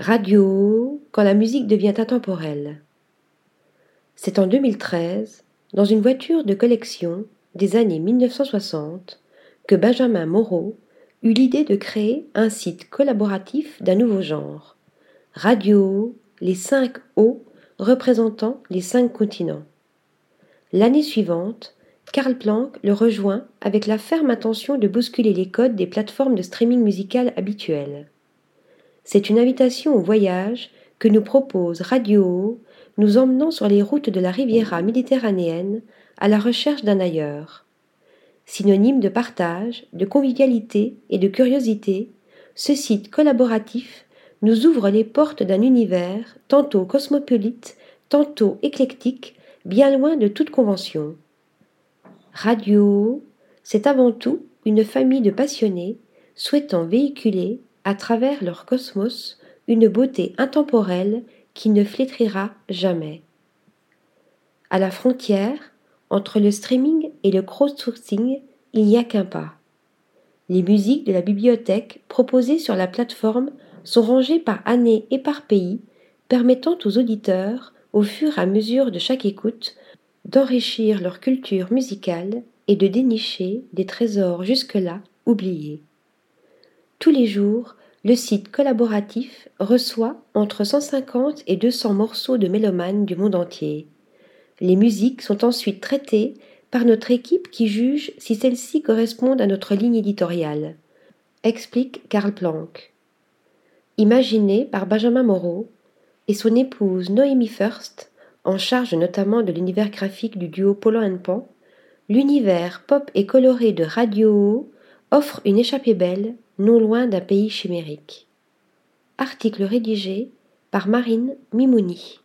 Radio quand la musique devient intemporelle. C'est en 2013, dans une voiture de collection des années 1960, que Benjamin Moreau eut l'idée de créer un site collaboratif d'un nouveau genre. Radio, les cinq O représentant les cinq continents. L'année suivante, Karl Planck le rejoint avec la ferme intention de bousculer les codes des plateformes de streaming musical habituelles. C'est une invitation au voyage que nous propose Radio, nous emmenant sur les routes de la Riviera méditerranéenne à la recherche d'un ailleurs. Synonyme de partage, de convivialité et de curiosité, ce site collaboratif nous ouvre les portes d'un univers tantôt cosmopolite, tantôt éclectique, bien loin de toute convention. Radio, c'est avant tout une famille de passionnés souhaitant véhiculer, à travers leur cosmos, une beauté intemporelle qui ne flétrira jamais. À la frontière, entre le streaming et le crowdsourcing, il n'y a qu'un pas. Les musiques de la bibliothèque proposées sur la plateforme sont rangées par année et par pays, permettant aux auditeurs, au fur et à mesure de chaque écoute, d'enrichir leur culture musicale et de dénicher des trésors jusque-là oubliés. Tous les jours, le site collaboratif reçoit entre 150 et 200 morceaux de mélomanes du monde entier. Les musiques sont ensuite traitées par notre équipe qui juge si celles-ci correspondent à notre ligne éditoriale, explique Karl Planck. Imaginé par Benjamin Moreau et son épouse Noémie First, en charge notamment de l'univers graphique du duo Polo Pan, l'univers pop et coloré de Radio offre une échappée belle, non loin d'un pays chimérique. Article rédigé par Marine Mimouni.